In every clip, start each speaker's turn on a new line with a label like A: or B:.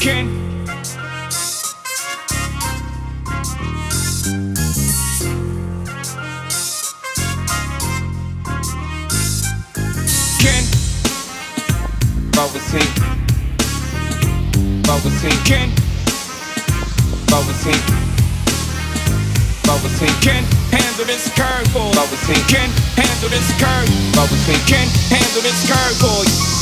A: King. King. Bubble tea. Bubble tea. King. Bubble tea. Bubble tea. Can handle this curveball. Bubble tea. Can handle this curve. Bubble tea. Can handle this curveball.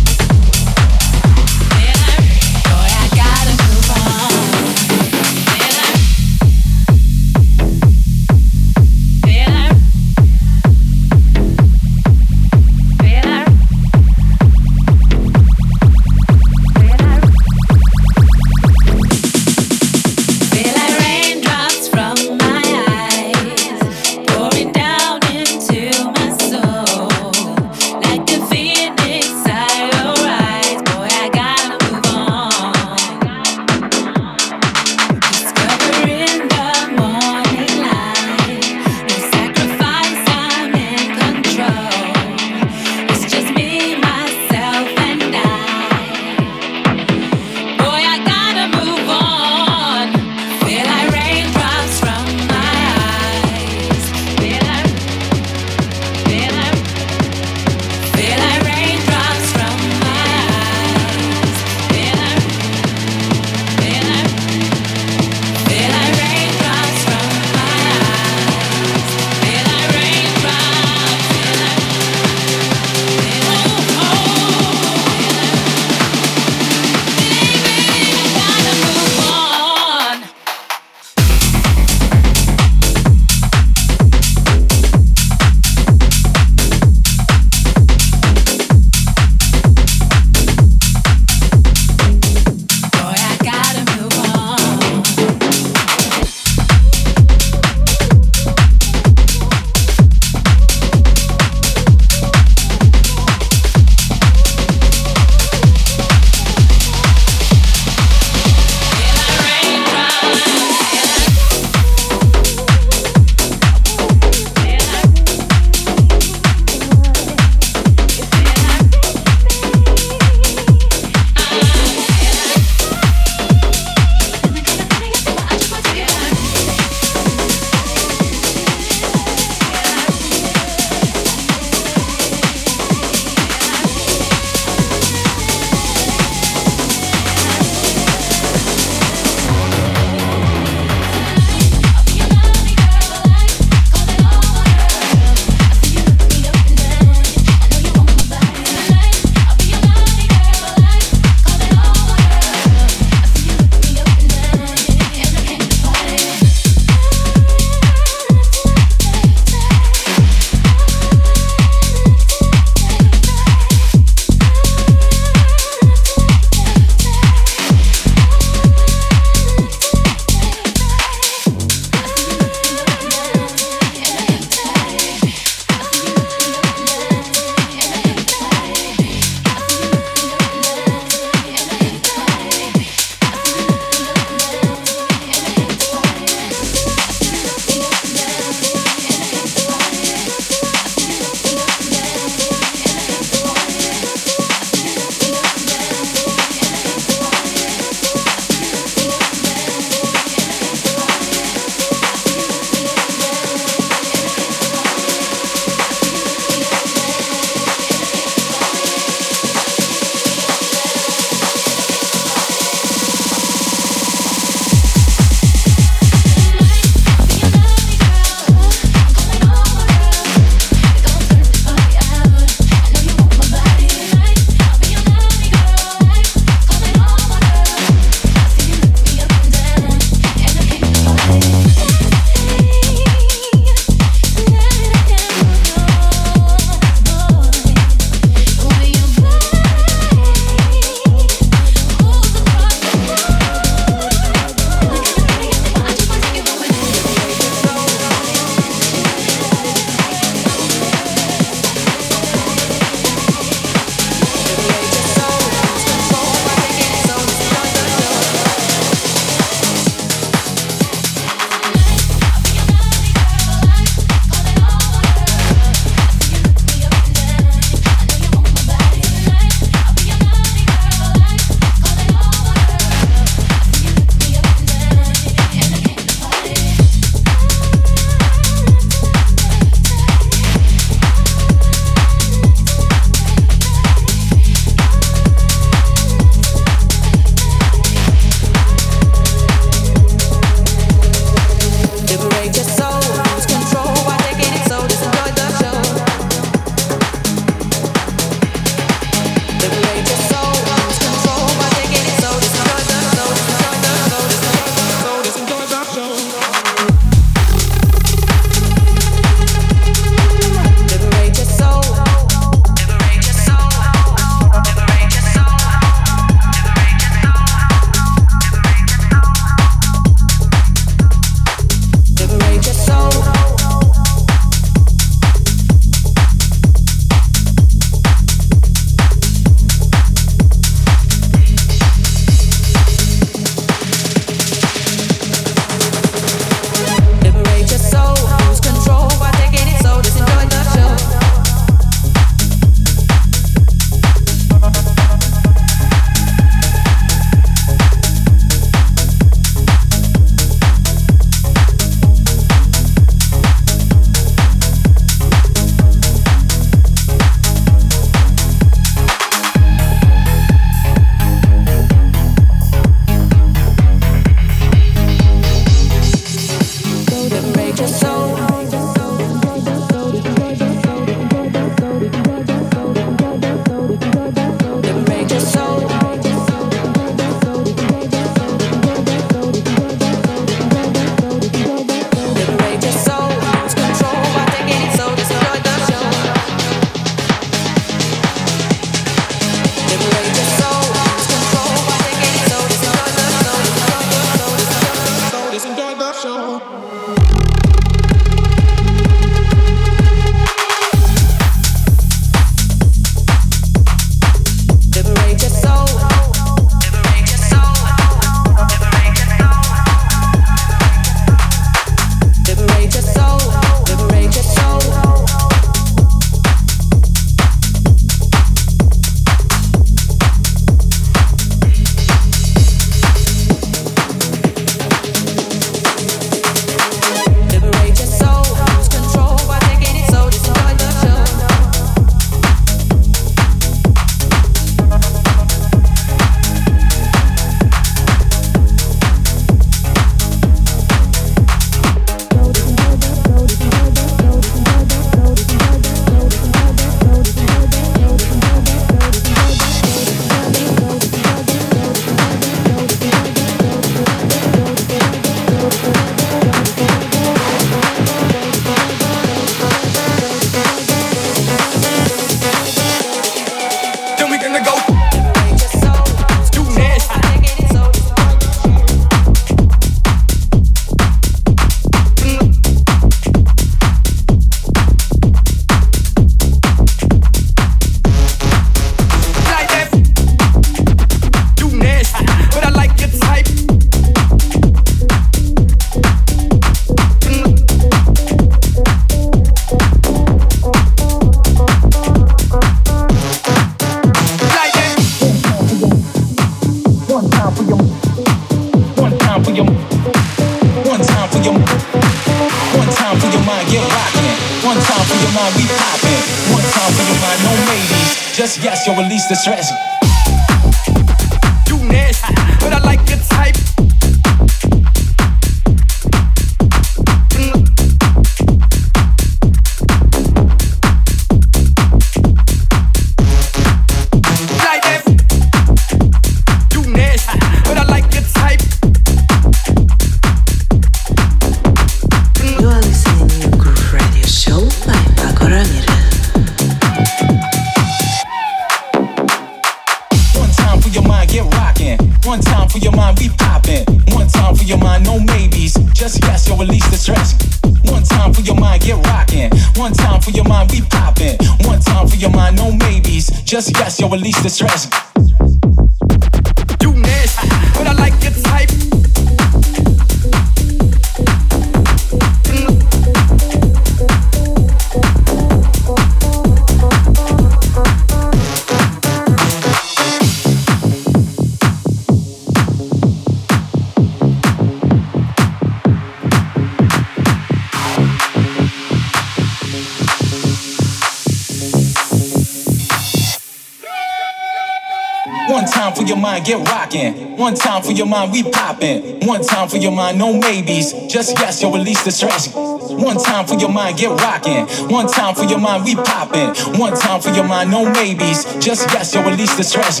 A: Get rockin' one time for your mind, we poppin'. One time for your mind, no maybes. Just yes, yo, release the stress. One time for your mind, get rockin'. One time for your mind, we poppin'. One time for your mind, no maybes. Just yes, yo, release the stress.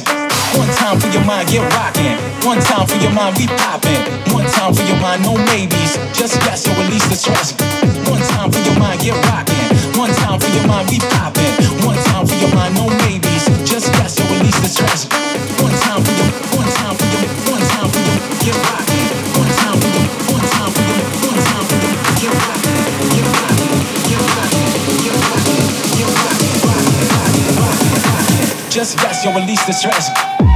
A: One time for your mind, get rockin'. One time for your mind, we poppin'. One time for your mind, no maybes. Just yes, yo, release the stress. One time for your mind, get rockin'. One time for your mind, we poppin'. One time for your mind, no maybes. Just yes, yo, release the stress. Just yes, yo, release the stress.